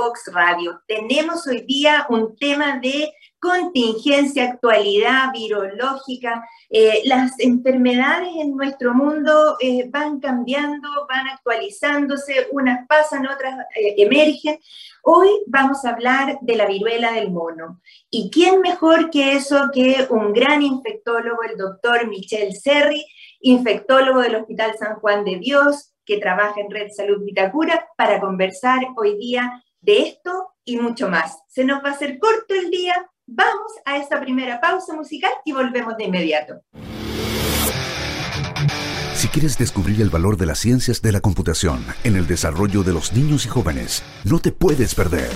Vox Radio. Tenemos hoy día un tema de contingencia, actualidad virológica. Eh, las enfermedades en nuestro mundo eh, van cambiando, van actualizándose, unas pasan, otras eh, emergen. Hoy vamos a hablar de la viruela del mono. ¿Y quién mejor que eso que un gran infectólogo, el doctor Michel Serri, infectólogo del Hospital San Juan de Dios, que trabaja en Red Salud Vitacura, para conversar hoy día de esto y mucho más. Se nos va a hacer corto el día, Vamos a esta primera pausa musical y volvemos de inmediato. Si quieres descubrir el valor de las ciencias de la computación en el desarrollo de los niños y jóvenes, no te puedes perder.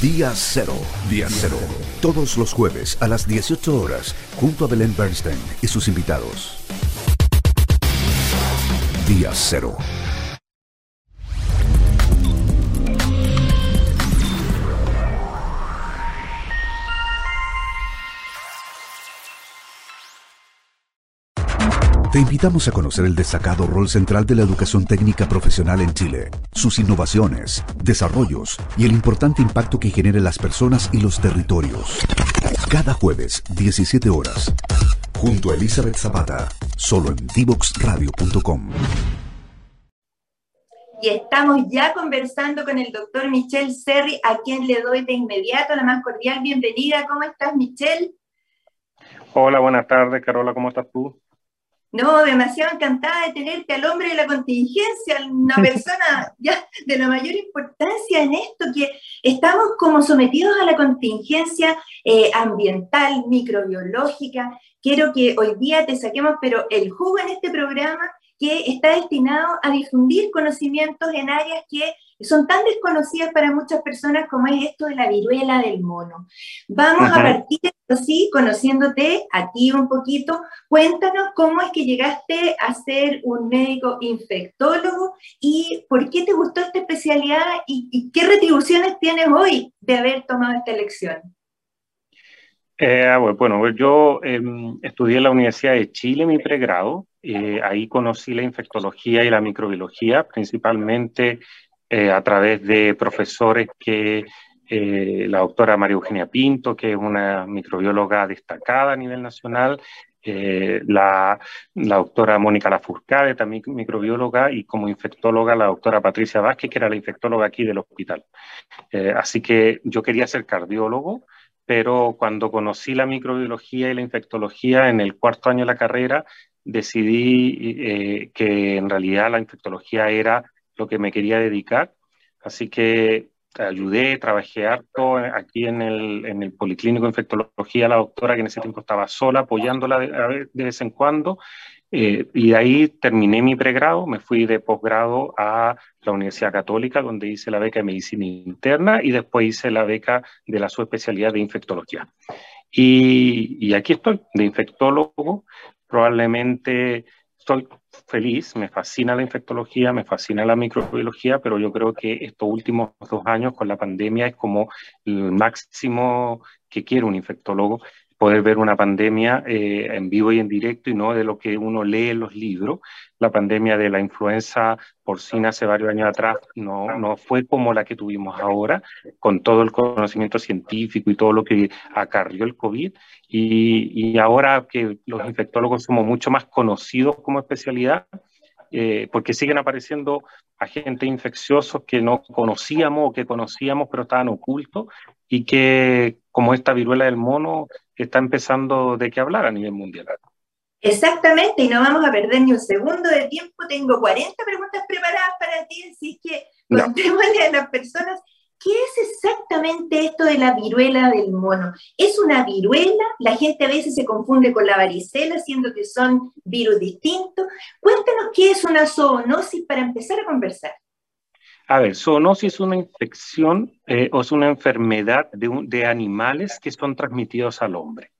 Día Cero. Día Cero. Todos los jueves a las 18 horas, junto a Belén Bernstein y sus invitados. Día Cero Te invitamos a conocer el destacado rol central de la educación técnica profesional en Chile, sus innovaciones, desarrollos y el importante impacto que genera en las personas y los territorios. Cada jueves, 17 horas, junto a Elizabeth Zapata, solo en divoxradio.com. Y estamos ya conversando con el doctor Michel Serri, a quien le doy de inmediato la más cordial bienvenida. ¿Cómo estás, Michel? Hola, buenas tardes, Carola, ¿cómo estás tú? No, demasiado encantada de tenerte al hombre de la contingencia, una persona ya de la mayor importancia en esto, que estamos como sometidos a la contingencia eh, ambiental, microbiológica. Quiero que hoy día te saquemos, pero el jugo en este programa que está destinado a difundir conocimientos en áreas que son tan desconocidas para muchas personas como es esto de la viruela del mono. Vamos a partir así, conociéndote a ti un poquito. Cuéntanos cómo es que llegaste a ser un médico infectólogo y por qué te gustó esta especialidad y, qué retribuciones tienes hoy de haber tomado esta elección. Eh, ah, bueno, yo em, estudié en la Universidad de Chile mi pregrado. Eh, ahí conocí la infectología y la microbiología, principalmente eh, a través de profesores que eh, la doctora María Eugenia Pinto, que es una microbióloga destacada a nivel nacional, eh, la, la, doctora Mónica Lafurcade, también microbióloga, y como infectóloga la doctora Patricia Vázquez, que era la infectóloga aquí del hospital. así que yo quería ser cardiólogo, pero cuando conocí la microbiología y la infectología en el cuarto año de la carrera, decidí que en realidad la infectología era lo que me quería dedicar. Así que ayudé, trabajé harto aquí en el, en el Policlínico de Infectología, la doctora que en ese tiempo estaba sola, apoyándola de, vez en cuando. Eh, y de ahí terminé mi pregrado, me fui de posgrado a la Universidad Católica, donde hice la beca de medicina interna y después hice la beca de la subespecialidad de infectología. Y, y aquí estoy, de infectólogo, probablemente estoy feliz, me fascina la infectología, me fascina la microbiología, pero yo creo que estos últimos dos años con la pandemia es como el máximo que quiere un infectólogo, poder ver una pandemia eh, en vivo y en directo y no de lo que uno lee en los libros. La pandemia de la influenza porcina hace varios años atrás no, no fue como la que tuvimos ahora, con todo el conocimiento científico y todo lo que acarrió el COVID. Y, y ahora que los infectólogos somos mucho más conocidos como especialidad, eh, porque siguen apareciendo agentes infecciosos que no conocíamos o que conocíamos pero estaban ocultos y que como esta viruela del mono está empezando de qué hablar a nivel mundial. Exactamente, y no vamos a perder ni un segundo de tiempo. Tengo 40 preguntas preparadas para ti, así que contémosle a las personas ¿Qué es exactamente esto de la viruela del mono? ¿Es una viruela? La gente a veces se confunde con la varicela, siendo que son virus distintos. Cuéntanos qué es una zoonosis para empezar a conversar. A ver, zoonosis es una infección eh, o es una enfermedad de, de animales que son transmitidos al hombre.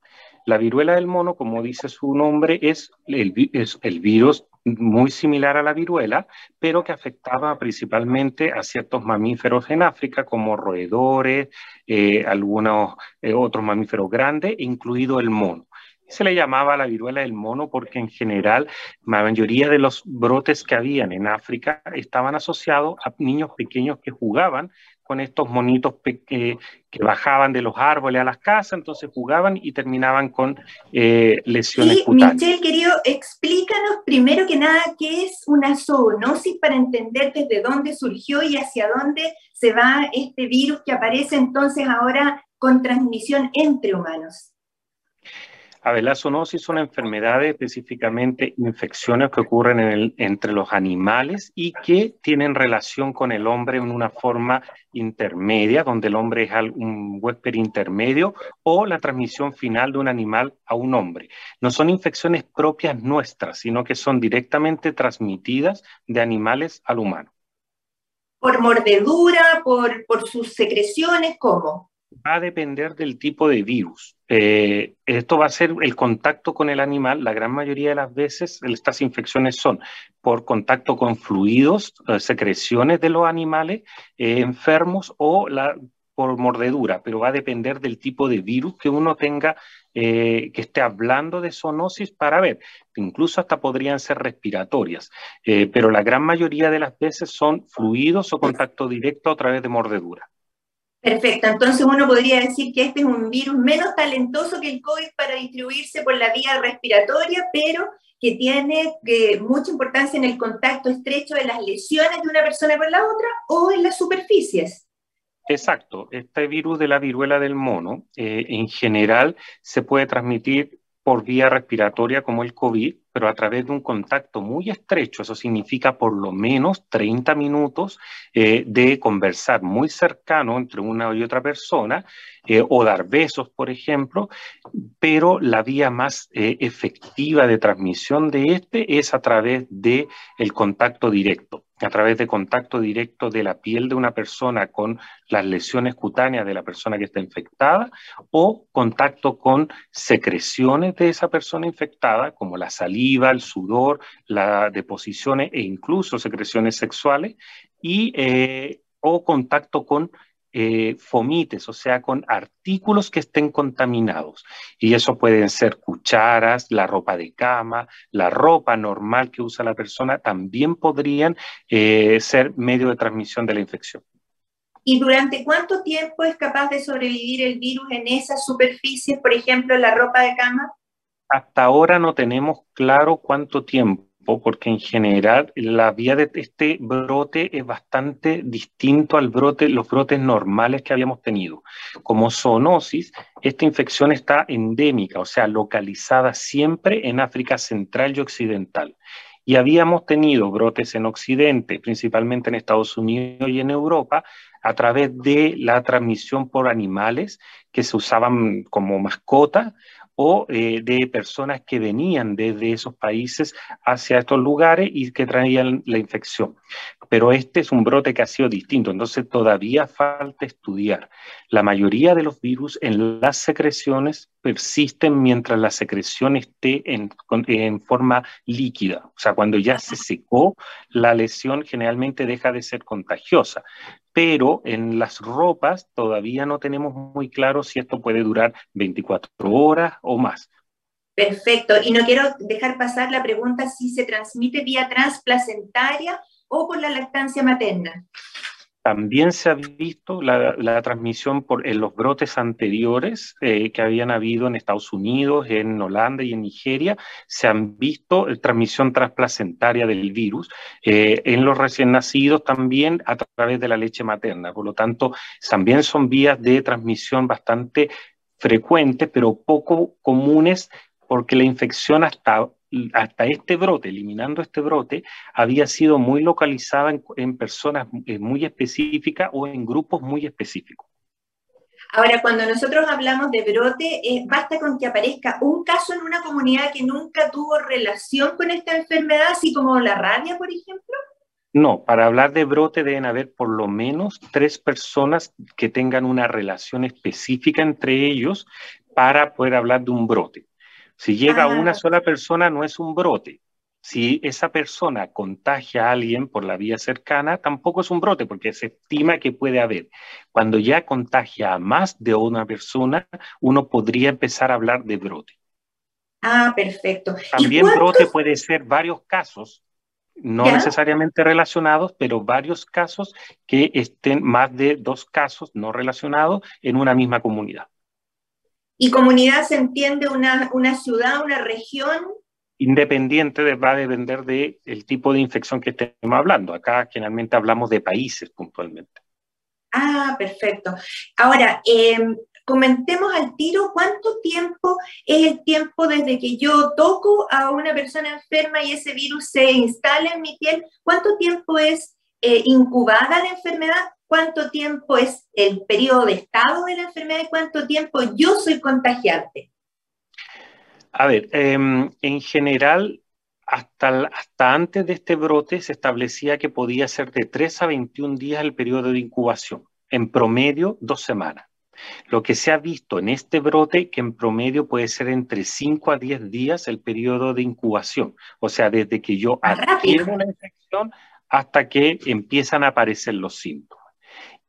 La viruela del mono, como dice su nombre, es el, es el virus muy similar a la viruela, pero que afectaba principalmente a ciertos mamíferos en África, como roedores, eh, algunos eh, otros mamíferos grandes, incluido el mono. Se le llamaba la viruela del mono porque en general la mayoría de los brotes que habían en África estaban asociados a niños pequeños que jugaban con estos monitos que, bajaban de los árboles a las casas, entonces jugaban y terminaban con eh, lesiones y, Michelle, querido, explícanos primero que nada qué es una zoonosis para entender desde dónde surgió y hacia dónde se va este virus que aparece entonces ahora con transmisión entre humanos. A ver, las zoonosis son enfermedades, específicamente infecciones que ocurren entre los animales y que tienen relación con el hombre en una forma intermedia, donde el hombre es un huésped intermedio, o la transmisión final de un animal a un hombre. No son infecciones propias nuestras, sino que son directamente transmitidas de animales al humano. ¿Por mordedura, por, por sus secreciones? ¿Cómo? Va a depender del tipo de virus. Eh, esto va a ser el contacto con el animal. La gran mayoría de las veces estas infecciones son por contacto con fluidos, eh, secreciones de los animales eh, enfermos o por mordedura, pero va a depender del tipo de virus que uno tenga que esté hablando de zoonosis para ver. Incluso hasta podrían ser respiratorias, pero la gran mayoría de las veces son fluidos o contacto directo a través de mordedura. Perfecto, entonces uno podría decir que este es un virus menos talentoso que el COVID para distribuirse por la vía respiratoria, pero que tiene eh, mucha importancia en el contacto estrecho de las lesiones de una persona con la otra o en las superficies. Exacto, este virus de la viruela del mono eh, en general se puede transmitir por vía respiratoria como el COVID, pero a través de un contacto muy estrecho, eso significa por lo menos 30 minutos eh, de conversar muy cercano entre una y otra persona, eh, o dar besos, por ejemplo, pero la vía más eh, efectiva de transmisión de este es a través del el contacto directo a través de contacto directo de la piel de una persona con las lesiones cutáneas de la persona que está infectada o contacto con secreciones de esa persona infectada, como la saliva, el sudor, las deposiciones e incluso secreciones sexuales, y, eh, o contacto con eh, fomites, o sea, con artículos que estén contaminados. Y eso pueden ser cucharas, la ropa de cama, la ropa normal que usa la persona, también podrían eh, ser medio de transmisión de la infección. ¿Y durante cuánto tiempo es capaz de sobrevivir el virus en esas superficies, por ejemplo, la ropa de cama? Hasta ahora no tenemos claro cuánto tiempo porque en general la vía de este brote es bastante distinto al brote, los brotes normales que habíamos tenido. Como zoonosis, esta infección está endémica, o sea, localizada siempre en África Central y Occidental. Y habíamos tenido brotes en Occidente, principalmente en Estados Unidos y en Europa, a través de la transmisión por animales que se usaban como mascota o eh, de personas que venían desde esos países hacia estos lugares y que traían la infección. Pero este es un brote que ha sido distinto, entonces todavía falta estudiar. La mayoría de los virus en las secreciones persisten mientras la secreción esté en, en forma líquida. O sea, cuando ya se secó, la lesión generalmente deja de ser contagiosa pero en las ropas todavía no tenemos muy claro si esto puede durar 24 horas o más. Perfecto, y no quiero dejar pasar la pregunta si se transmite vía transplacentaria o por la lactancia materna. También se ha visto la, transmisión por, en los brotes anteriores eh, que habían habido en Estados Unidos, en Holanda y en Nigeria. Se han visto eh, transmisión transplacentaria del virus eh, en los recién nacidos también a través de la leche materna. Por lo tanto, también son vías de transmisión bastante frecuentes, pero poco comunes porque la infección hasta hasta este brote, eliminando este brote, había sido muy localizada en, personas eh, muy específicas o en grupos muy específicos. Ahora, cuando nosotros hablamos de brote, eh, basta con que aparezca un caso en una comunidad que nunca tuvo relación con esta enfermedad, así como la rabia, por ejemplo. No, para hablar de brote deben haber por lo menos tres personas que tengan una relación específica entre ellos para poder hablar de un brote. Si llega una ah. sola persona, no es un brote. Si esa persona contagia a alguien por la vía cercana, tampoco es un brote, porque se estima que puede haber. Cuando ya contagia a más de una persona, uno podría empezar a hablar de brote. Ah, perfecto. También brote puede ser varios casos, no necesariamente relacionados, pero varios casos que estén más de dos casos no relacionados en una misma comunidad. ¿Y comunidad se entiende una, una ciudad, una región? Independiente va a depender del tipo de infección que estemos hablando. Acá generalmente hablamos de países puntualmente. Ah, perfecto. Ahora, em, comentemos al tiro cuánto tiempo es el tiempo desde que yo toco a una persona enferma y ese virus se instala en mi piel, cuánto tiempo es eh, incubada la enfermedad, cuánto tiempo es el periodo de estado de la enfermedad y cuánto tiempo yo soy contagiante. A ver, em, en general, hasta, hasta antes de este brote se establecía que podía ser de 3 a 21 días el periodo de incubación, en promedio dos semanas. Lo que se ha visto en este brote, que en promedio puede ser entre 5 a 10 días el periodo de incubación, o sea, desde que yo adquiero la infección hasta que empiezan a aparecer los síntomas.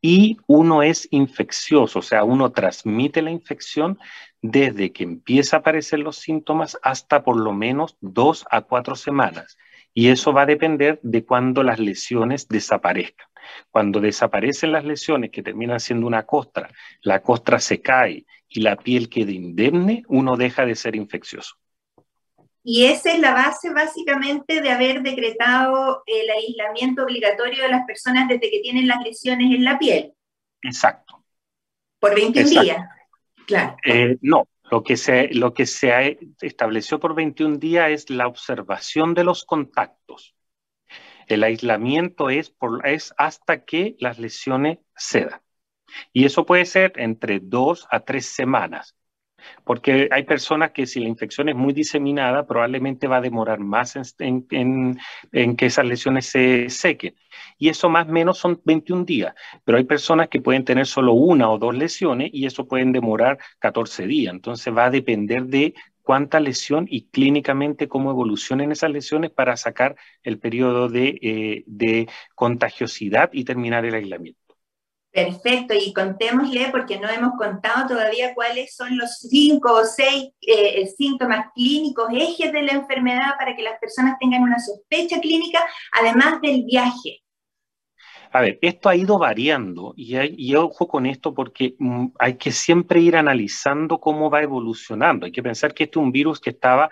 Y uno es infeccioso, o sea, uno transmite la infección desde que empieza a aparecer los síntomas hasta por lo menos dos a cuatro semanas. Y eso va a depender de cuando las lesiones desaparezcan. Cuando desaparecen las lesiones que terminan siendo una costra, la costra se cae y la piel queda indemne, uno deja de ser infeccioso. Y esa es la base básicamente de haber decretado el aislamiento obligatorio de las personas desde que tienen las lesiones en la piel. Exacto. Por 21 días. Claro. Eh, no, lo que, se, lo que se estableció por 21 días es la observación de los contactos. El aislamiento es, por, es hasta que las lesiones cedan. Y eso puede ser entre dos a tres semanas. Porque hay personas que si la infección es muy diseminada, probablemente va a demorar más en, que esas lesiones se sequen. Y eso más o menos son 21 días. Pero hay personas que pueden tener solo una o dos lesiones y eso pueden demorar 14 días. Entonces va a depender de cuánta lesión y clínicamente cómo evolucionen esas lesiones para sacar el periodo de, eh, de contagiosidad y terminar el aislamiento. Perfecto, y contémosle, porque no hemos contado todavía cuáles son los cinco o seis eh, síntomas clínicos, ejes de la enfermedad para que las personas tengan una sospecha clínica, además del viaje. A ver, esto ha ido variando y, ojo con esto porque mm, hay que siempre ir analizando cómo va evolucionando. Hay que pensar que este es un virus que estaba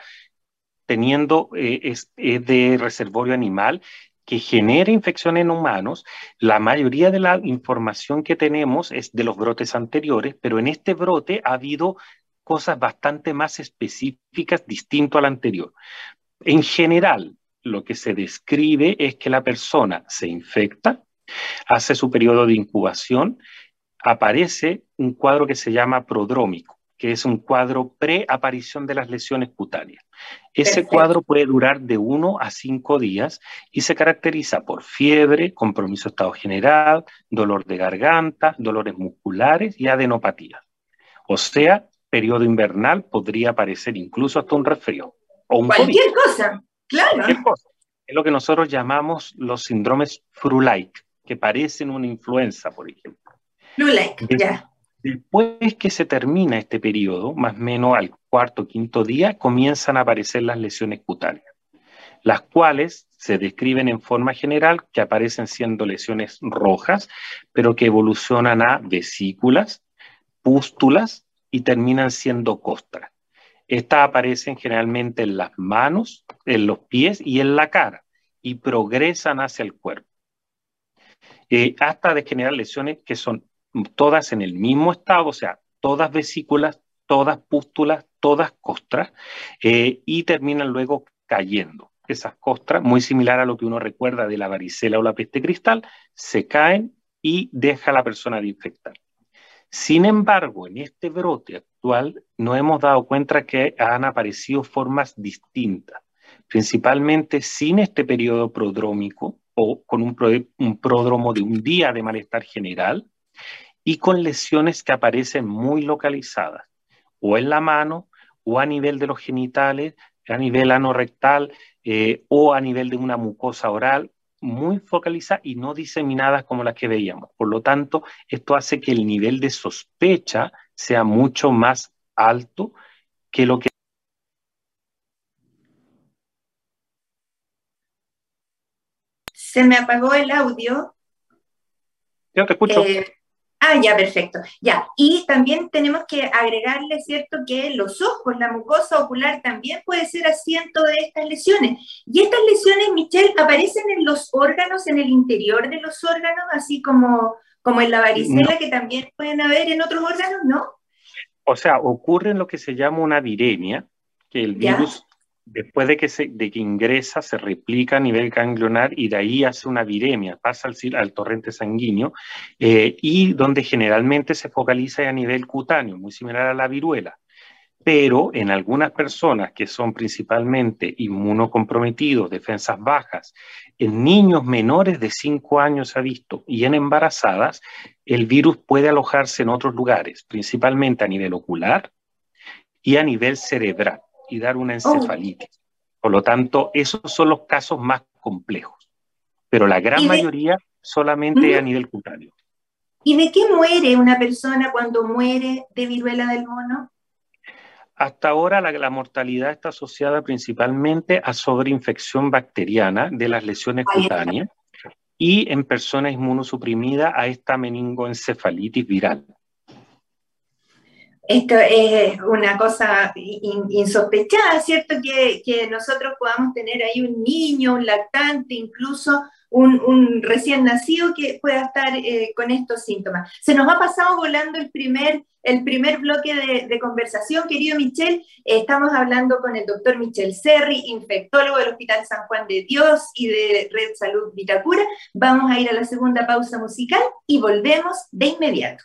teniendo, eh, es, de reservorio animal que genera infección en humanos, la mayoría de la información que tenemos es de los brotes anteriores, pero en este brote ha habido cosas bastante más específicas distinto al anterior. En general, lo que se describe es que la persona se infecta, hace su periodo de incubación, aparece un cuadro que se llama prodrómico que es un cuadro pre-aparición de las lesiones cutáneas. Ese cuadro puede durar de uno a cinco días y se caracteriza por fiebre, compromiso de estado general, dolor de garganta, dolores musculares y adenopatía. O sea, periodo invernal podría aparecer incluso hasta un resfrío. O un Cualquier cosa, claro. Cualquier cosa. Es lo que nosotros llamamos los síndromes flu-like, que parecen una influenza, por ejemplo. Flu-like, ya. Después que se termina este periodo, más o menos al cuarto o quinto día, comienzan a aparecer las lesiones cutáneas, las cuales se describen en forma general que aparecen siendo lesiones rojas, pero que evolucionan a vesículas, pústulas y terminan siendo costras. Estas aparecen generalmente en las manos, en los pies y en la cara y progresan hacia el cuerpo. Eh, hasta de generar lesiones que son todas en el mismo estado, o sea, todas vesículas, todas pústulas, todas costras, eh, y terminan luego cayendo. Esas costras, muy similar a lo que uno recuerda de la varicela o la peste cristal, se caen y deja a la persona de infectar. Sin embargo, en este brote actual no hemos dado cuenta que han aparecido formas distintas, principalmente sin este periodo prodrómico o con un, un pródromo de un día de malestar general, y con lesiones que aparecen muy localizadas, o en la mano, o a nivel de los genitales, a nivel anorrectal, eh, o a nivel de una mucosa oral, muy focalizadas y no diseminadas como las que veíamos. Por lo tanto, esto hace que el nivel de sospecha sea mucho más alto que lo que Se me apagó el audio. Yo te escucho. Eh, ah, ya, perfecto. Ya. Y también tenemos que agregarle, ¿cierto?, que los ojos, la mucosa ocular también puede ser asiento de estas lesiones. Y estas lesiones, Michelle, aparecen en los órganos, en el interior de los órganos, así como, como en la varicela, que también pueden haber en otros órganos, ¿no? O sea, ocurre en lo que se llama una viremia, que el virus después de que, se, de que ingresa, se replica a nivel ganglionar y de ahí hace una viremia, pasa al, torrente sanguíneo eh, y donde generalmente se focaliza a nivel cutáneo, muy similar a la viruela. Pero en algunas personas que son principalmente inmunocomprometidos, defensas bajas, en niños menores de 5 años se ha visto y en embarazadas, el virus puede alojarse en otros lugares, principalmente a nivel ocular y a nivel cerebral y dar una oh. encefalitis. Por lo tanto, esos son los casos más complejos, pero la gran mayoría solamente a nivel cutáneo. ¿Y de qué muere una persona cuando muere de viruela del mono? Hasta ahora la, mortalidad está asociada principalmente a sobreinfección bacteriana de las lesiones cutáneas y en personas inmunosuprimidas a esta meningoencefalitis viral. Esto es una cosa insospechada, ¿cierto? Que, que, nosotros podamos tener ahí un niño, un lactante, incluso un, recién nacido que pueda estar eh, con estos síntomas. Se nos ha pasado volando el primer, el primer bloque de, de conversación, querido Michel. estamos hablando con el doctor Michel Serri, infectólogo del Hospital San Juan de Dios y de Red Salud Vitacura. Vamos a ir a la segunda pausa musical y volvemos de inmediato.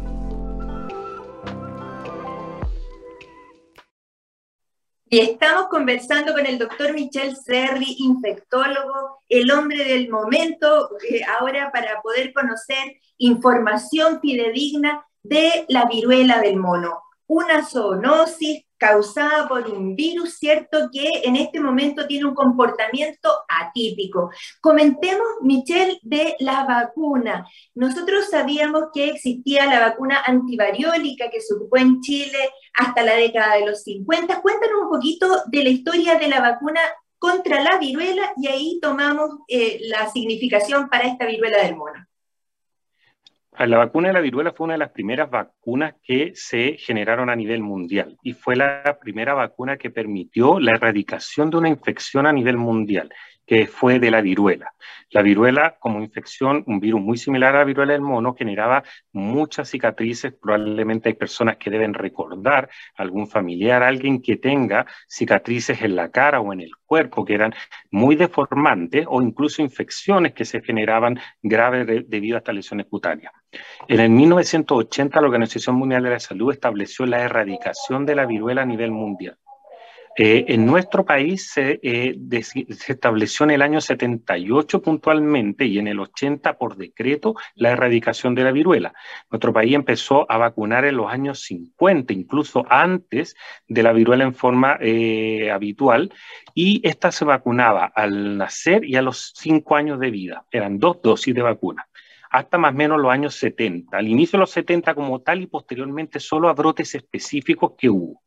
Y estamos conversando con el doctor Michel Serri, infectólogo, el hombre del momento, eh, ahora para poder conocer información fidedigna de la viruela del mono. Una zoonosis causada por un virus, ¿cierto? Que en este momento tiene un comportamiento atípico. Comentemos, Michelle, de la vacuna. Nosotros sabíamos que existía la vacuna antivariólica que se ocupó en Chile hasta la década de los 50. Cuéntanos un poquito de la historia de la vacuna contra la viruela y ahí tomamos eh, la significación para esta viruela del mono. La vacuna de la viruela fue una de las primeras vacunas que se generaron a nivel mundial y fue la primera vacuna que permitió la erradicación de una infección a nivel mundial que fue de la viruela. La viruela, como infección, un virus muy similar a la viruela del mono, generaba muchas cicatrices. Probablemente hay personas que deben recordar algún familiar, alguien que tenga cicatrices en la cara o en el cuerpo que eran muy deformantes o incluso infecciones que se generaban graves debido a estas lesiones cutáneas. En el 1980, la Organización Mundial de la Salud estableció la erradicación de la viruela a nivel mundial. Eh, en nuestro país eh, se, estableció en el año 78 puntualmente y en el 80 por decreto la erradicación de la viruela. Nuestro país empezó a vacunar en los años 50, incluso antes de la viruela en forma eh, habitual, y esta se vacunaba al nacer y a los 5 años de vida. Eran dos dosis de vacuna hasta más o menos los años 70. Al inicio de los 70 como tal y posteriormente solo a brotes específicos que hubo.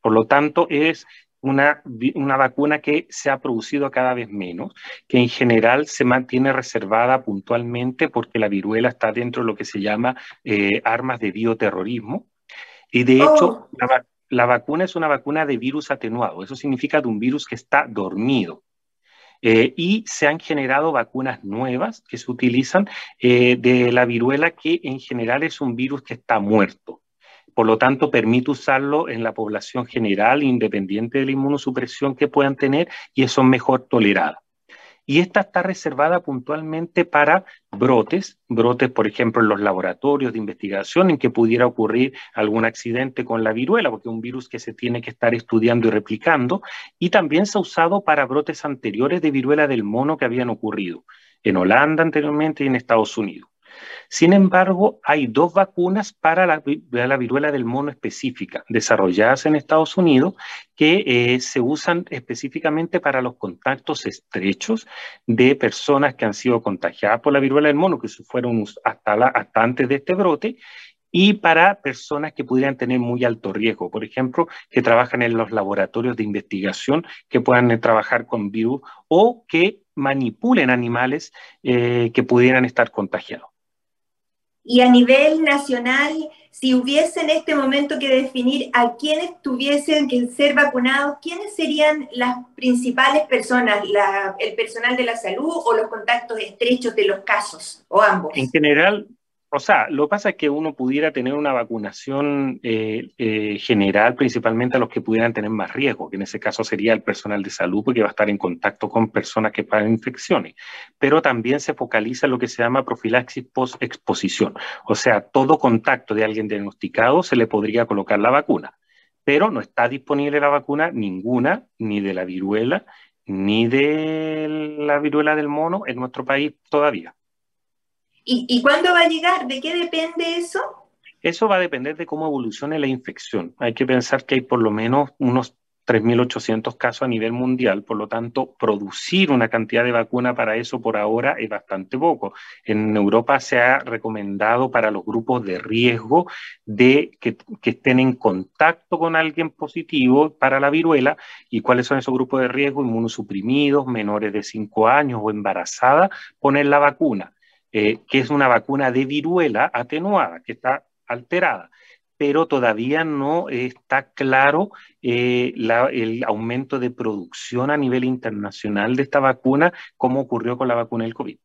Por lo tanto, es una, una, vacuna que se ha producido cada vez menos, que en general se mantiene reservada puntualmente porque la viruela está dentro de lo que se llama eh, armas de bioterrorismo. Y de hecho, oh. la, la, vacuna es una vacuna de virus atenuado. Eso significa de un virus que está dormido. Eh, y se han generado vacunas nuevas que se utilizan eh, de la viruela, que en general es un virus que está muerto. Por lo tanto, permite usarlo en la población general, independiente de la inmunosupresión que puedan tener, y eso es mejor tolerada y esta está reservada puntualmente para brotes, brotes, por ejemplo, en los laboratorios de investigación en que pudiera ocurrir algún accidente con la viruela, porque es un virus que se tiene que estar estudiando y replicando, y también se ha usado para brotes anteriores de viruela del mono que habían ocurrido en Holanda anteriormente y en Estados Unidos. Sin embargo, hay dos vacunas para la, viruela del mono específica, desarrolladas en Estados Unidos, que eh, se usan específicamente para los contactos estrechos de personas que han sido contagiadas por la viruela del mono, que fueron hasta, antes de este brote, y para personas que pudieran tener muy alto riesgo, por ejemplo, que trabajan en los laboratorios de investigación, que puedan eh, trabajar con virus o que manipulen animales eh, que pudieran estar contagiados. Y a nivel nacional, si hubiese en este momento que definir a quienes tuviesen que ser vacunados, ¿quiénes serían las principales personas? ¿El personal de la salud o los contactos estrechos de los casos? ¿O ambos? En general, o sea, lo que pasa es que uno pudiera tener una vacunación eh, eh, general, principalmente a los que pudieran tener más riesgo, que en ese caso sería el personal de salud, porque va a estar en contacto con personas que pagan infecciones. Pero también se focaliza en lo que se llama profilaxis post-exposición. O sea, todo contacto de alguien diagnosticado se le podría colocar la vacuna. Pero no está disponible la vacuna ninguna, ni de la viruela, ni de la viruela del mono en nuestro país todavía. ¿Y, cuándo va a llegar? ¿De qué depende eso? Eso va a depender de cómo evolucione la infección. Hay que pensar que hay por lo menos unos 3.800 casos a nivel mundial, por lo tanto, producir una cantidad de vacuna para eso por ahora es bastante poco. En Europa se ha recomendado para los grupos de riesgo de que, que estén en contacto con alguien positivo para la viruela y cuáles son esos grupos de riesgo, inmunosuprimidos, menores de 5 años o embarazadas, poner la vacuna. Eh, que es una vacuna de viruela atenuada, que está alterada, pero todavía no está claro eh, el aumento de producción a nivel internacional de esta vacuna, como ocurrió con la vacuna del COVID.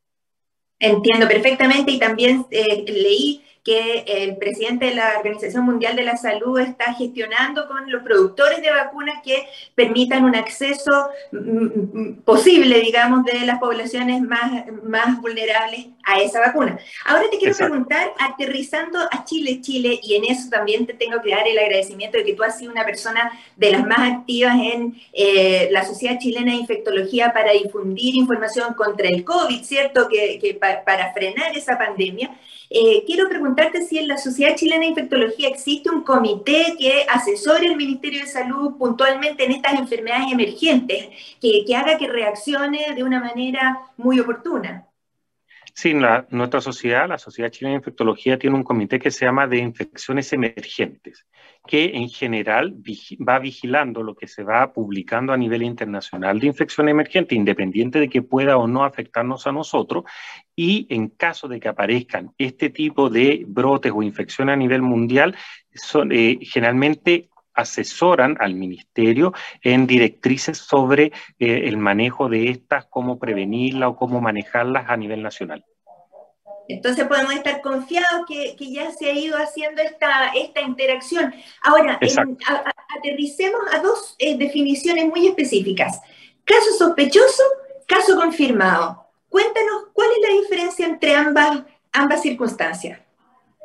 Entiendo perfectamente y también eh, leí que el presidente de la Organización Mundial de la Salud está gestionando con los productores de vacunas que permitan un acceso mm, mm, posible, digamos, de las poblaciones más, más vulnerables a esa vacuna. Ahora te quiero preguntar, aterrizando a Chile, Chile, y en eso también te tengo que dar el agradecimiento de que tú has sido una persona de las más activas en eh, la Sociedad Chilena de Infectología para difundir información contra el COVID, ¿cierto? Que, que para frenar esa pandemia. Eh, quiero preguntarte si en la Sociedad Chilena de Infectología existe un comité que asesore al Ministerio de Salud puntualmente en estas enfermedades emergentes, que, que haga que reaccione de una manera muy oportuna. Sí, nuestra sociedad, la Sociedad Chilena de Infectología, tiene un comité que se llama de infecciones emergentes, que en general va vigilando lo que se va publicando a nivel internacional de infección emergente, independiente de que pueda o no afectarnos a nosotros, y en caso de que aparezcan este tipo de brotes o infecciones a nivel mundial, son, eh, generalmente asesoran al ministerio en directrices sobre eh, el manejo de estas, cómo prevenirlas o cómo manejarlas a nivel nacional. Entonces podemos estar confiados que, ya se ha ido haciendo esta, esta interacción. Ahora, aterricemos a dos eh, definiciones muy específicas. Caso sospechoso, caso confirmado. Cuéntanos cuál es la diferencia entre ambas, ambas circunstancias.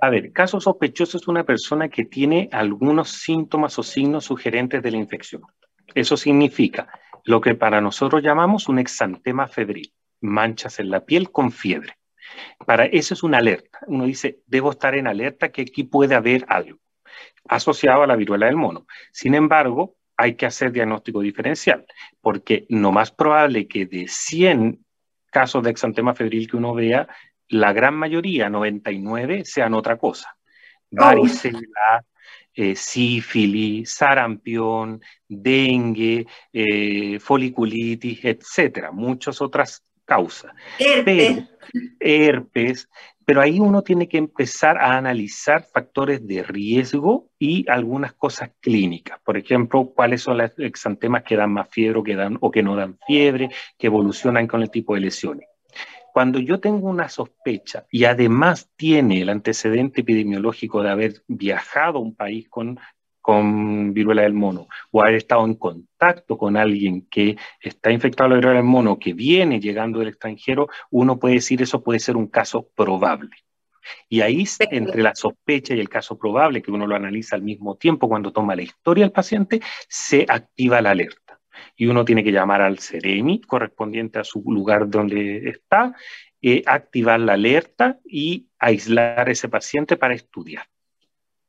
A ver, caso sospechoso es una persona que tiene algunos síntomas o signos sugerentes de la infección. Eso significa lo que para nosotros llamamos un exantema febril, manchas en la piel con fiebre. Para eso es una alerta. Uno dice, debo estar en alerta que aquí puede haber algo asociado a la viruela del mono. Sin embargo, hay que hacer diagnóstico diferencial, porque lo más probable que de 100 casos de exantema febril que uno vea, la gran mayoría, 99, sean otra cosa. Varicela, eh, sífilis, sarampión, dengue, eh, foliculitis, etcétera, muchas otras causas. Herpes. herpes, pero ahí uno tiene que empezar a analizar factores de riesgo y algunas cosas clínicas. Por ejemplo, cuáles son los exantemas que dan más fiebre o que, dan, o que no dan fiebre, que evolucionan con el tipo de lesiones. Cuando yo tengo una sospecha y además tiene el antecedente epidemiológico de haber viajado a un país con, con viruela del mono o haber estado en contacto con alguien que está infectado de la viruela del mono, que viene llegando del extranjero, uno puede decir eso puede ser un caso probable. Y ahí, entre la sospecha y el caso probable, que uno lo analiza al mismo tiempo cuando toma la historia del paciente, se activa la alerta y uno tiene que llamar al CEREMI correspondiente a su lugar donde está, eh, activar la alerta y aislar a ese paciente para estudiar.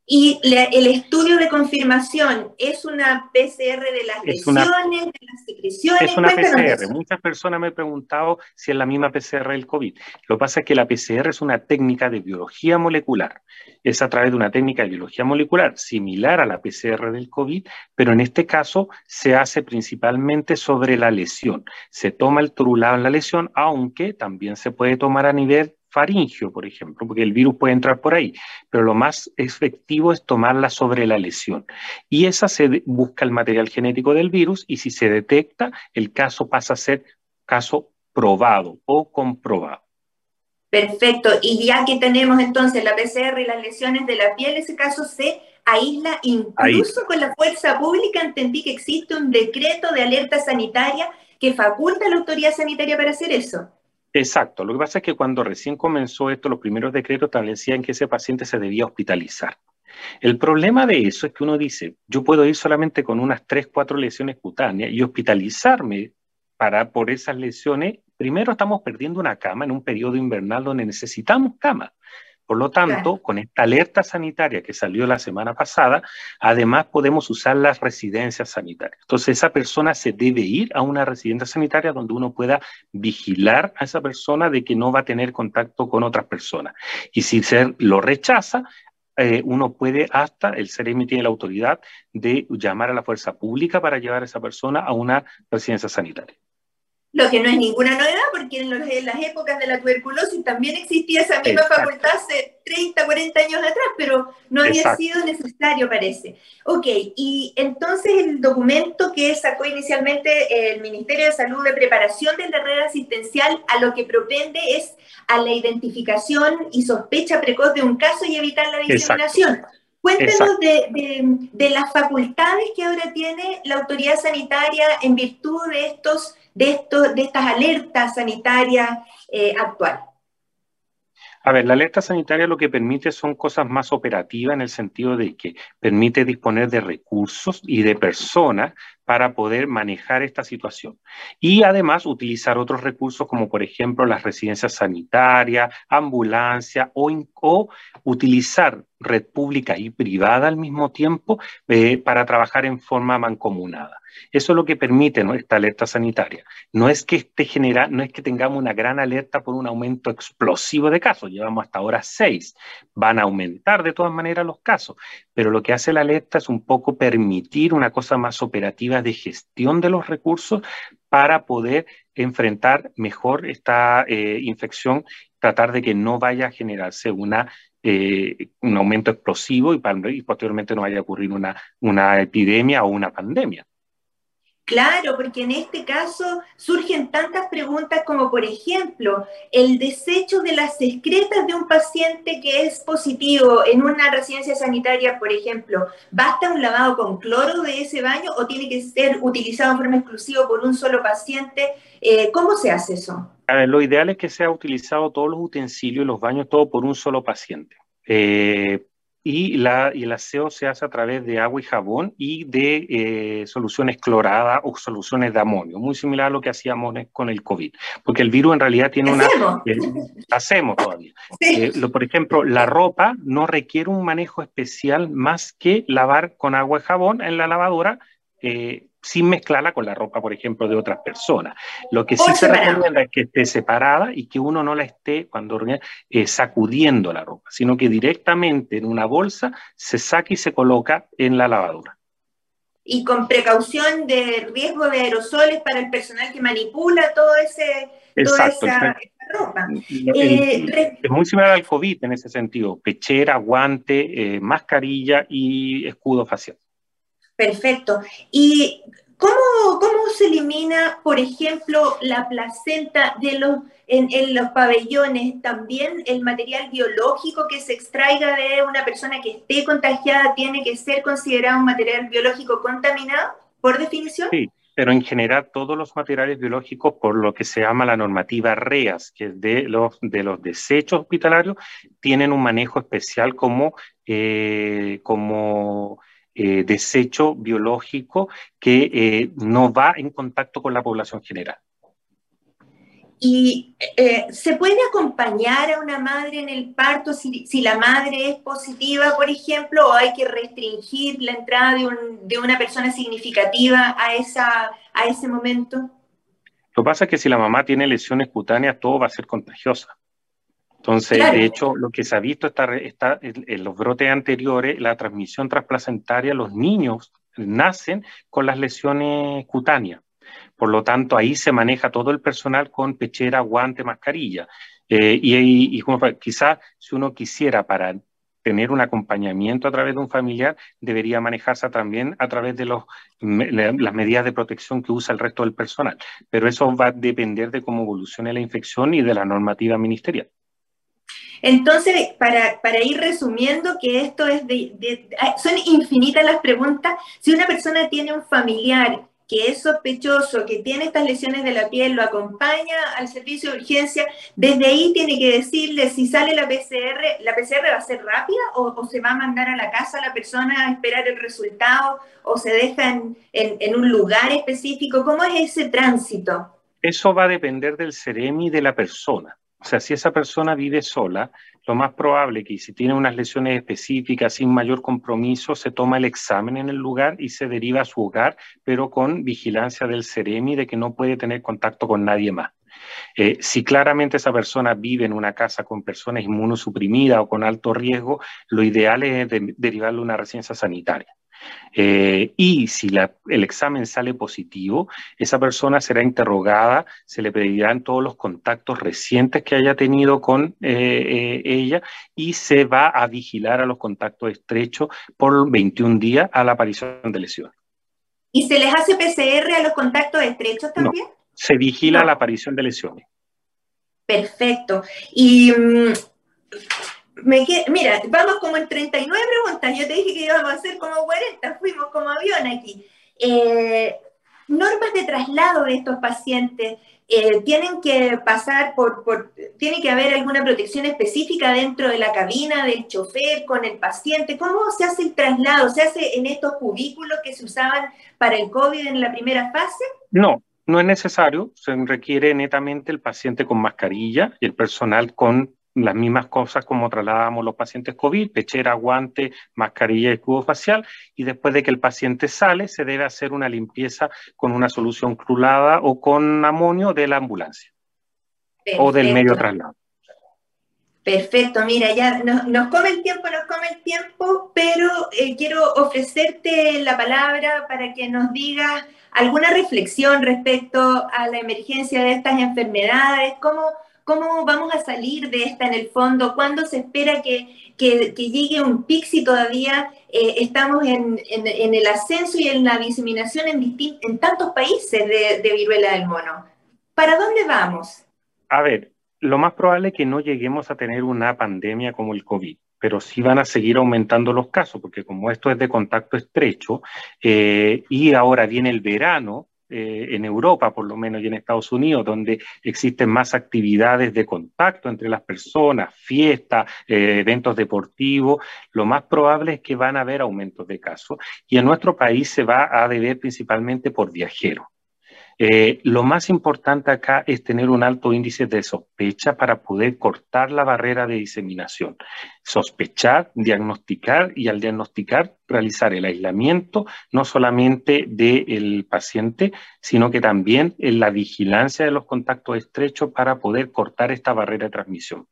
Y el estudio de confirmación es una PCR de las lesiones, de las secreciones. Es una PCR. Muchas personas me han preguntado si es la misma PCR del COVID. Lo que pasa es que la PCR es una técnica de biología molecular. Es a través de una técnica de biología molecular similar a la PCR del COVID, pero en este caso se hace principalmente sobre la lesión. Se toma el trulado en la lesión, aunque también se puede tomar a nivel faringio, por ejemplo, porque el virus puede entrar por ahí, pero lo más efectivo es tomarla sobre la lesión. Y esa se busca el material genético del virus y si se detecta, el caso pasa a ser caso probado o comprobado. Perfecto. Y ya que tenemos entonces la PCR y las lesiones de la piel, ese caso se aísla incluso con la fuerza pública. Entendí que existe un decreto de alerta sanitaria que faculta a la autoridad sanitaria para hacer eso. Exacto. Lo que pasa es que cuando recién comenzó esto, los primeros decretos establecían que ese paciente se debía hospitalizar. El problema de eso es que uno dice, yo puedo ir solamente con unas 3, 4 lesiones cutáneas y hospitalizarme para, por esas lesiones. Primero estamos perdiendo una cama en un periodo invernal donde necesitamos cama. Por lo tanto, con esta alerta sanitaria que salió la semana pasada, además podemos usar las residencias sanitarias. Entonces, esa persona se debe ir a una residencia sanitaria donde uno pueda vigilar a esa persona de que no va a tener contacto con otras personas. Y si se lo rechaza, eh, uno puede hasta, el CEREMI tiene la autoridad de llamar a la fuerza pública para llevar a esa persona a una residencia sanitaria lo que no es ninguna novedad porque en, las épocas de la tuberculosis también existía esa misma facultad hace 30, 40 años atrás, pero no había sido necesario, parece. Ok, y entonces el documento que sacó inicialmente el Ministerio de Salud de preparación de la red asistencial a lo que propende es a la identificación y sospecha precoz de un caso y evitar la diseminación. Cuéntenos de, de, las facultades que ahora tiene la autoridad sanitaria en virtud de estos de, estas alertas sanitarias eh, actuales? A ver, la alerta sanitaria lo que permite son cosas más operativas en el sentido de que permite disponer de recursos y de personas para poder manejar esta situación. Y además utilizar otros recursos como por ejemplo las residencias sanitarias, ambulancia o, o utilizar red pública y privada al mismo tiempo eh, para trabajar en forma mancomunada. Eso es lo que permite esta alerta sanitaria. No es que esté genera, no es que tengamos una gran alerta por un aumento explosivo de casos. Llevamos hasta ahora seis. Van a aumentar de todas maneras los casos. Pero lo que hace la alerta es un poco permitir una cosa más operativa de gestión de los recursos para poder enfrentar mejor esta eh, infección, tratar de que no vaya a generarse una, eh, un aumento explosivo y, y, posteriormente no vaya a ocurrir una, una epidemia o una pandemia. Claro, porque en este caso surgen tantas preguntas como, por ejemplo, el desecho de las excretas de un paciente que es positivo en una residencia sanitaria, por ejemplo. ¿Basta un lavado con cloro de ese baño o tiene que ser utilizado en forma exclusiva por un solo paciente? Eh, ¿Cómo se hace eso? A ver, lo ideal es que sea utilizado todos los utensilios y los baños, todo por un solo paciente. Eh, y, la, y el aseo se hace a través de agua y jabón y de eh, soluciones cloradas o soluciones de amonio, muy similar a lo que hacíamos con el COVID, porque el virus en realidad tiene una... hacemos todavía. Eh, lo, por ejemplo, la ropa no requiere un manejo especial más que lavar con agua y jabón en la lavadora. Eh, sin mezclarla con la ropa, por ejemplo, de otras personas. Lo que sí se recomienda es que esté separada y que uno no la esté cuando eh, sacudiendo la ropa, sino que directamente en una bolsa se saque y se coloca en la lavadora. Y con precaución de riesgo de aerosoles para el personal que manipula todo ese, Exacto, toda esa, ropa. Eh, es muy similar al COVID en ese sentido, pechera, guante, eh, mascarilla y escudo facial. Perfecto. ¿Y cómo, cómo se elimina, por ejemplo, la placenta de los, en, en, los pabellones? ¿También el material biológico que se extraiga de una persona que esté contagiada tiene que ser considerado un material biológico contaminado, por definición? Sí, pero en general todos los materiales biológicos, por lo que se llama la normativa REAS, que es de los, de los desechos hospitalarios, tienen un manejo especial como, eh, como eh, desecho biológico que eh, no va en contacto con la población general. ¿Y eh, se puede acompañar a una madre en el parto si, si, la madre es positiva, por ejemplo, o hay que restringir la entrada de, un, de, una persona significativa a, esa, a ese momento? Lo que pasa es que si la mamá tiene lesiones cutáneas, todo va a ser contagiosa. Entonces, de hecho, lo que se ha visto está, está en, los brotes anteriores, la transmisión transplacentaria, los niños nacen con las lesiones cutáneas. Por lo tanto, ahí se maneja todo el personal con pechera, guante, mascarilla. Eh, y, y, quizás si uno quisiera para tener un acompañamiento a través de un familiar, debería manejarse también a través de los, las medidas de protección que usa el resto del personal. Pero eso va a depender de cómo evolucione la infección y de la normativa ministerial. Entonces, para, ir resumiendo, que esto es de, son infinitas las preguntas. Si una persona tiene un familiar que es sospechoso, que tiene estas lesiones de la piel, lo acompaña al servicio de urgencia, desde ahí tiene que decirle si sale la PCR, ¿la PCR va a ser rápida o, se va a mandar a la casa la persona a esperar el resultado o se deja en, en un lugar específico? ¿Cómo es ese tránsito? Eso va a depender del CEREMI de la persona. O sea, si esa persona vive sola, lo más probable que si tiene unas lesiones específicas sin mayor compromiso, se toma el examen en el lugar y se deriva a su hogar, pero con vigilancia del CEREMI de que no puede tener contacto con nadie más. Eh, si claramente esa persona vive en una casa con personas inmunosuprimidas o con alto riesgo, lo ideal es derivarle a una residencia sanitaria. Eh, y si el examen sale positivo, esa persona será interrogada, se le pedirán todos los contactos recientes que haya tenido con eh, eh, ella y se va a vigilar a los contactos estrechos por 21 días a la aparición de lesiones. ¿Y se les hace PCR a los contactos estrechos también? se vigila la aparición de lesiones. Perfecto. Y mira, vamos como en 39 preguntas. Yo te dije que íbamos a hacer como 40, fuimos como avión aquí. Eh, normas de traslado de estos pacientes. Eh, tienen que pasar por, tiene que haber alguna protección específica dentro de la cabina del chofer con el paciente. ¿Cómo se hace el traslado? ¿Se hace en estos cubículos que se usaban para el COVID en la primera fase? No, no es necesario. Se requiere netamente el paciente con mascarilla y el personal con las mismas cosas como trasladábamos los pacientes COVID, pechera, guante, mascarilla y escudo facial, y después de que el paciente sale, se debe hacer una limpieza con una solución crulada o con amonio de la ambulancia o del medio traslado. Perfecto, mira, ya nos, come el tiempo, nos come el tiempo, pero eh, quiero ofrecerte la palabra para que nos digas alguna reflexión respecto a la emergencia de estas enfermedades, cómo ¿Cómo vamos a salir de esta en el fondo? ¿Cuándo se espera que, llegue un pic si todavía eh, estamos en, el ascenso y en la diseminación en, en tantos países de, de viruela del mono? ¿Para dónde vamos? A ver, lo más probable es que no lleguemos a tener una pandemia como el COVID pero sí van a seguir aumentando los casos, porque como esto es de contacto estrecho eh, y ahora viene el verano, eh, en Europa, por lo menos, y en Estados Unidos, donde existen más actividades de contacto entre las personas, fiestas, eh, eventos deportivos, lo más probable es que van a haber aumentos de casos. Y en nuestro país se va a deber principalmente por viajeros. Eh, lo más importante acá es tener un alto índice de sospecha para poder cortar la barrera de diseminación. sospechar, diagnosticar y al diagnosticar realizar el aislamiento no solamente del paciente, sino que también en la vigilancia de los contactos estrechos para poder cortar esta barrera de transmisión.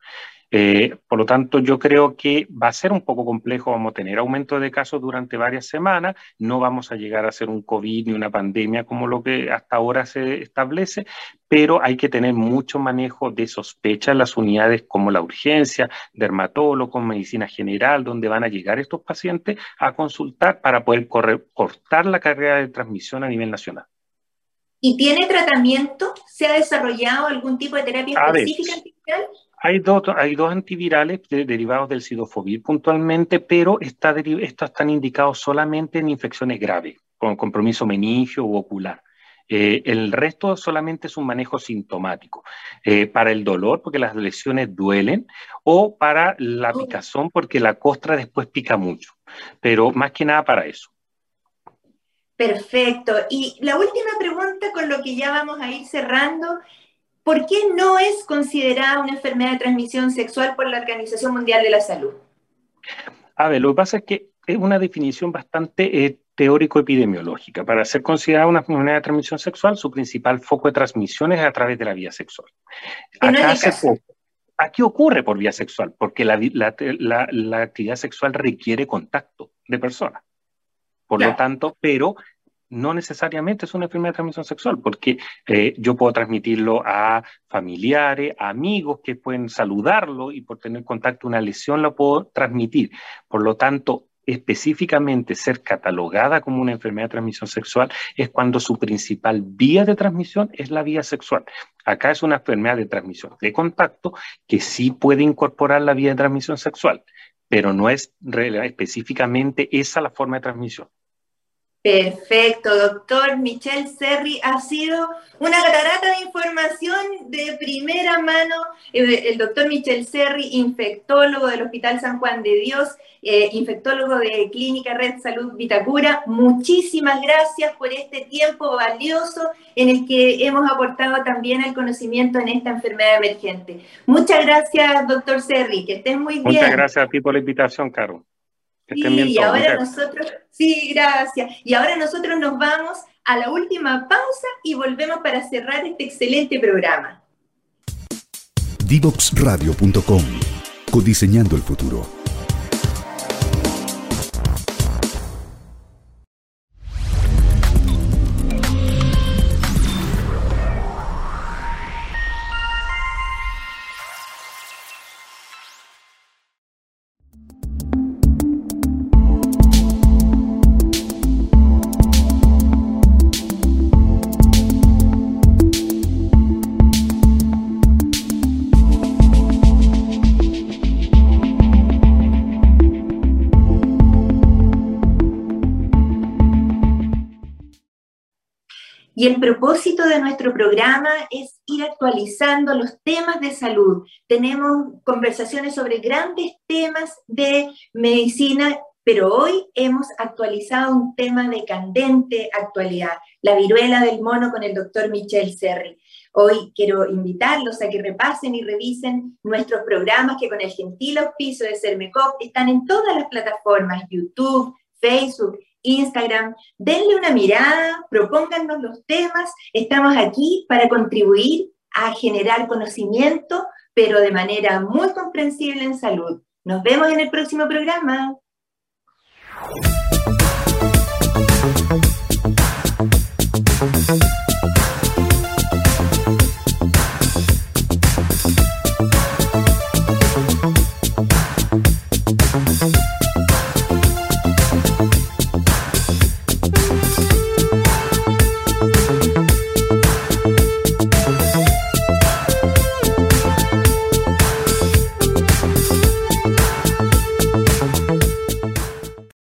Eh, por lo tanto, yo creo que va a ser un poco complejo, vamos a tener aumento de casos durante varias semanas, no vamos a llegar a ser un COVID ni una pandemia como lo que hasta ahora se establece, pero hay que tener mucho manejo de sospecha en las unidades como la urgencia, dermatólogo, medicina general, donde van a llegar estos pacientes a consultar para poder cortar la carrera de transmisión a nivel nacional. ¿Y tiene tratamiento? ¿Se ha desarrollado algún tipo de terapia específica hay dos, hay dos antivirales derivados del sidofovir puntualmente, pero estos están indicados solamente en infecciones graves, con compromiso meningio u ocular. Eh, el resto solamente es un manejo sintomático. Eh, para el dolor, porque las lesiones duelen, o para la oh. picazón, porque la costra después pica mucho. Pero más que nada para eso. Perfecto. Y la última pregunta con lo que ya vamos a ir cerrando ¿por qué no es considerada una enfermedad de transmisión sexual por la Organización Mundial de la Salud? A ver, lo que pasa es que es una definición bastante eh, teórico-epidemiológica. Para ser considerada una enfermedad de transmisión sexual, su principal foco de transmisión es a través de la vía sexual. Aquí ocurre por vía sexual, porque la, actividad sexual requiere contacto de personas. Por lo tanto, pero no necesariamente es una enfermedad de transmisión sexual, porque eh, yo puedo transmitirlo a familiares, amigos que pueden saludarlo y por tener contacto una lesión lo puedo transmitir. Por lo tanto, específicamente ser catalogada como una enfermedad de transmisión sexual es cuando su principal vía de transmisión es la vía sexual. Acá es una enfermedad de transmisión de contacto que sí puede incorporar la vía de transmisión sexual, pero no es específicamente esa la forma de transmisión. Perfecto, doctor Michel Serri. Ha sido una catarata de información de primera mano. El doctor Michel Serri, infectólogo del Hospital San Juan de Dios, eh, infectólogo de Clínica Red Salud Vitacura. Muchísimas gracias por este tiempo valioso en el que hemos aportado también el conocimiento en esta enfermedad emergente. Muchas gracias, doctor Serri. Que estén muy bien. Muchas gracias a ti por la invitación, Caro. Sí, y ahora nosotros, sí, gracias. Y ahora nosotros nos vamos a la última pausa y volvemos para cerrar este excelente programa. Divoxradio.com Codiseñando el futuro. Y el propósito de nuestro programa es ir actualizando los temas de salud. Tenemos conversaciones sobre grandes temas de medicina, pero hoy hemos actualizado un tema de candente actualidad, la viruela del mono con el doctor Michel Serri. Hoy quiero invitarlos a que repasen y revisen nuestros programas que con el gentil auspicio de Cermecop están en todas las plataformas, YouTube, Facebook, Instagram. Denle una mirada, propónganos los temas. Estamos aquí para contribuir a generar conocimiento, pero de manera muy comprensible en salud. Nos vemos en el próximo programa.